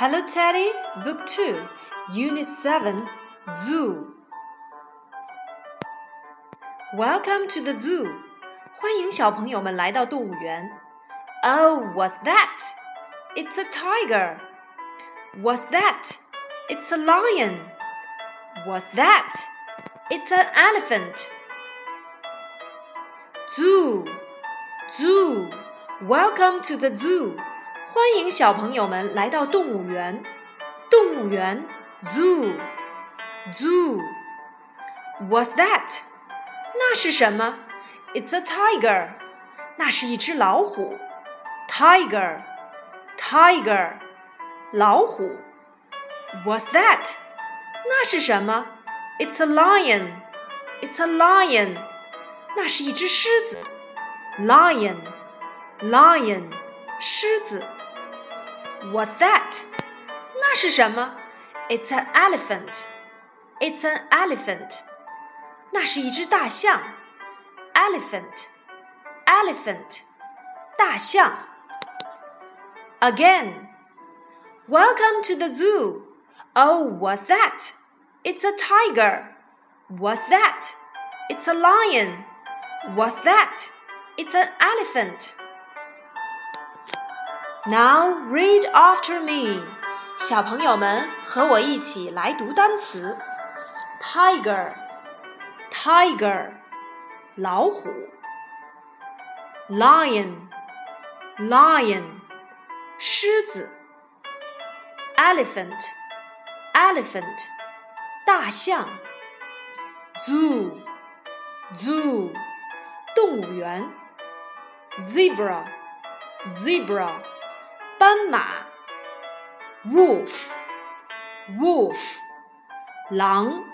Hello Teddy, Book 2, Unit 7, Zoo. Welcome to the zoo. 欢迎小朋友们来到动物园。Oh, what's that? It's a tiger. What's that? It's a lion. What's that? It's an elephant. Zoo, zoo. Welcome to the zoo. 欢迎小朋友们来到动物园。动物园，zoo，zoo。What's that？那是什么？It's a tiger。那是一只老虎。Tiger，tiger，老虎。What's that？那是什么？It's a lion。It's a lion。那是一只狮子。Lion，lion，狮子。 What's that? 那是什么？It's an elephant. It's an elephant. 那是一只大象。Elephant, elephant, 大象。Again. Welcome to the zoo. Oh, what's that? It's a tiger. What's that? It's a lion. What's that? It's an elephant. Now read after me，小朋友们和我一起来读单词：tiger，tiger，老虎；lion，lion，狮子；elephant，elephant，大象；zoo，zoo，动物园；zebra，zebra。 斑马，wolf，wolf，狼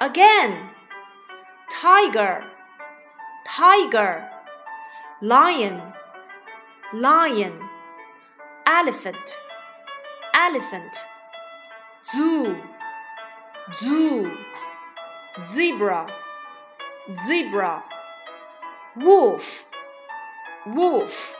again，tiger，tiger，lion，lion，elephant，elephant，zoo，zoo，zebra，zebra，wolf，wolf。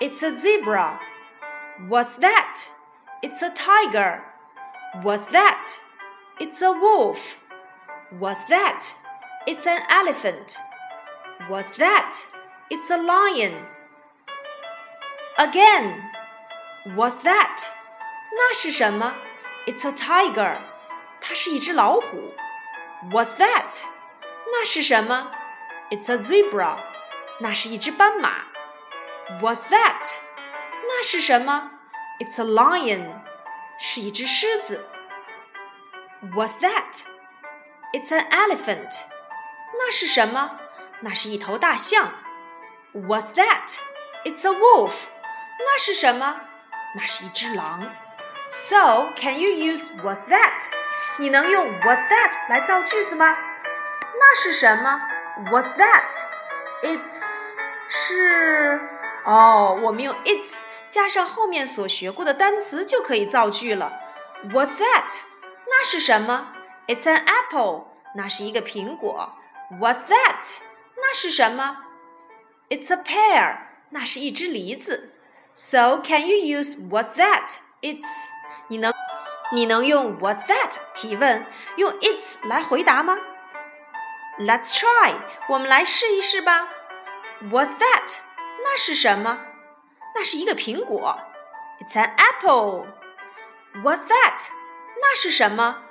It's a zebra. What's that? It's a tiger. What's that? It's a wolf. What's that? It's an elephant. What's that? It's a lion. Again. What's that? 那是什么？It's a tiger. 它是一只老虎。What's that? 那是什么？It's a zebra. 那是一只斑马。 What's that？那是什么？It's a lion，是一只狮子。What's that？It's an elephant，那是什么？那是一头大象。What's that？It's a wolf，那是什么？那是一只狼。So can you use What's that？你能用 What's that 来造句子吗？那是什么？What's that？It's 是。 哦，我们用 its 加上后面所学过的单词就可以造句了。What's that？那是什么？It's an apple。那是一个苹果。What's that？那是什么？It's a pear。那是一只梨子。So can you use What's that？It's 你能你能用 What's that 提问，用 its 来回答吗？Let's try。我们来试一试吧。What's that？ 那是什么？那是一个苹果。It's an apple. What's that? 那是什么？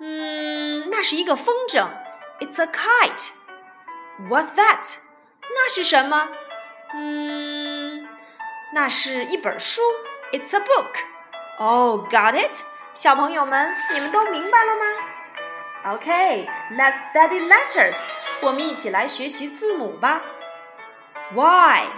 嗯，那是一个风筝。It's a kite. What's that? 那是什么？嗯，那是一本书。It's a book. Oh, got it? 小朋友们，你们都明白了吗？Okay, let's study letters. 我们一起来学习字母吧。 Y,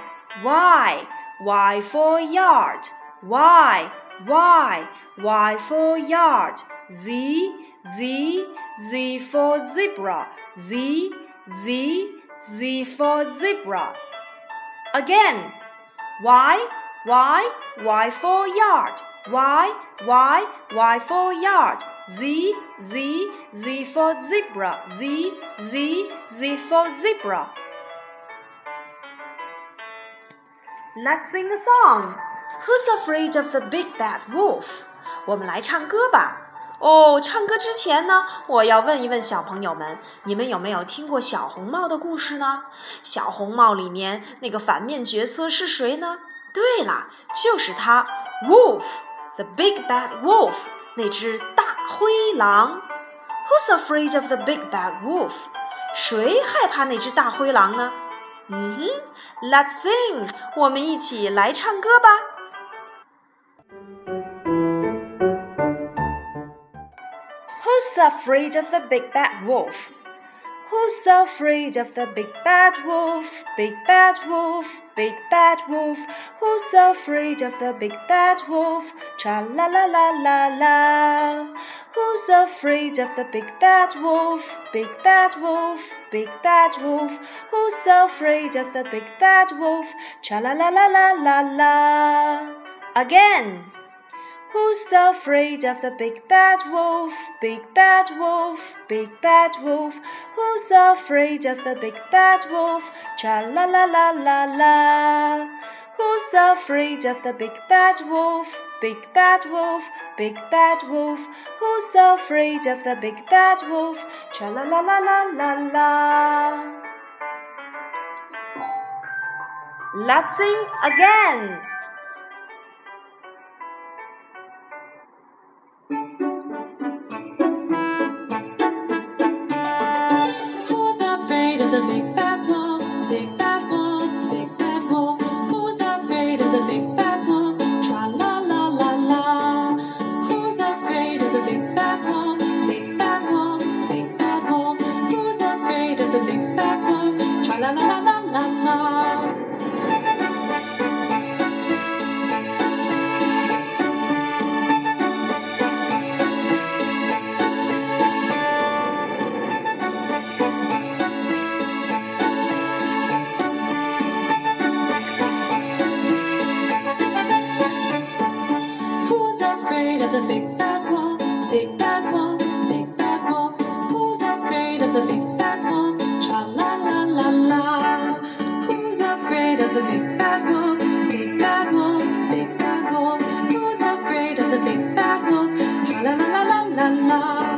Y, Y for yard, Y, Y, Y for yard. Z, Z, Z for zebra. Z, Z, Z for zebra. Again. Y, Y, Y for yard. Y, Y, Y for yard. Z, Z, Z for zebra. Z, Z, Z for zebra. Let's sing a song. Who's afraid of the big bad wolf? 我们来唱歌吧。哦，唱歌之前呢，我要问一问小朋友们，你们有没有听过小红帽的故事呢？小红帽里面那个反面角色是谁呢？对了，就是他，Wolf，the big bad wolf，那只大灰狼。Who's afraid of the big bad wolf？谁害怕那只大灰狼呢？ 嗯哼，Let's sing，我们一起来唱歌吧。Who's afraid of the big bad wolf? Who's afraid of the big bad wolf? Big bad wolf, big bad wolf. Who's afraid of the big bad wolf? Cha la la la la la. Who's afraid of the big bad wolf? Big bad wolf, big bad wolf. Who's afraid of the big bad wolf? Cha la la la la la la. Again. Who's afraid of the big bad wolf? Big bad wolf, big bad wolf. Who's afraid of the big bad wolf? Cha la la la la la. Who's afraid of the big bad wolf? Big bad wolf, big bad wolf. Who's afraid of the big bad wolf? Cha la la la la la la. Let's sing again. The big bad wolf, big bad wolf, big bad wolf. Who's afraid of the big bad wolf? Tra la la la la. Who's afraid of the big bad wolf, big bad wolf, big bad wolf? Who's afraid of the big bad wolf? Tra la la la la la la. Big bad wolf? Big bad wolf, big bad wolf. Who's afraid of the big bad wolf? La la la la la la.